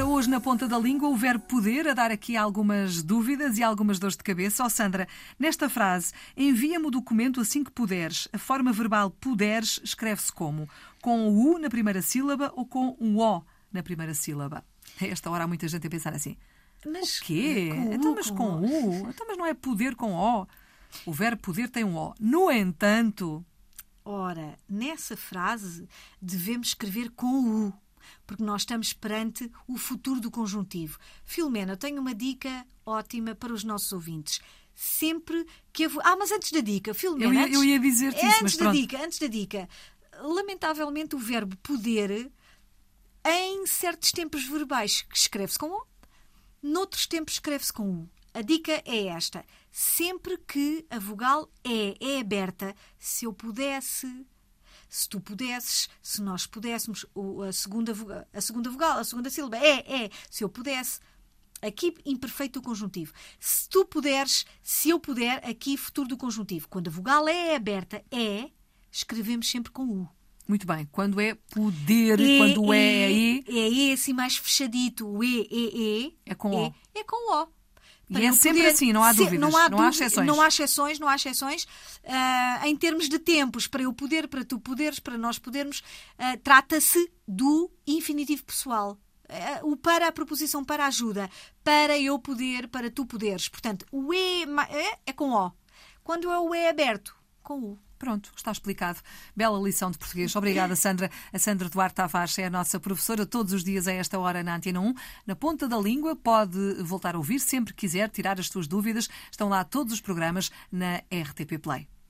hoje na ponta da língua o verbo poder, a dar aqui algumas dúvidas e algumas dores de cabeça. Ó oh, Sandra, nesta frase, envia-me o documento assim que puderes. A forma verbal puderes escreve-se como? Com o U na primeira sílaba ou com um O na primeira sílaba? A esta hora há muita gente a pensar assim. Mas o quê? Com então, mas com, com U? Então, mas não é poder com O? O verbo poder tem um O. No entanto. Ora, nessa frase devemos escrever com o U porque nós estamos perante o futuro do conjuntivo. Filomena, eu tenho uma dica ótima para os nossos ouvintes. Sempre que. Eu... Ah, mas antes da dica, Filomena. Eu ia, eu ia dizer-te isso, antes mas da dica, antes da dica. Lamentavelmente, o verbo poder, em certos tempos verbais, escreve-se com O, noutros tempos escreve-se com U. A dica é esta: sempre que a vogal E é aberta, se eu pudesse, se tu pudesses, se nós pudéssemos, a segunda, a segunda vogal, a segunda sílaba, é, é, se eu pudesse. Aqui, imperfeito do conjuntivo. Se tu puderes, se eu puder, aqui, futuro do conjuntivo. Quando a vogal é aberta, é, escrevemos sempre com U. Muito bem. Quando é poder, e, quando é, é E. É E assim mais fechadito. O E, E, E. É com O. É, é com O. E é sempre poder, assim, não há dúvidas, não há, não há exceções. Não há exceções, não há exceções. Uh, em termos de tempos, para eu poder, para tu poderes, para nós podermos, uh, trata-se do infinitivo pessoal. Uh, o para, a proposição para ajuda. Para eu poder, para tu poderes. Portanto, o E é, é com O. Quando é o E aberto, com U. Pronto, está explicado. Bela lição de português. Obrigada, Sandra. A Sandra Duarte Tavares é a nossa professora todos os dias a esta hora na Antena 1. Na ponta da língua pode voltar a ouvir sempre que quiser, tirar as suas dúvidas. Estão lá todos os programas na RTP Play.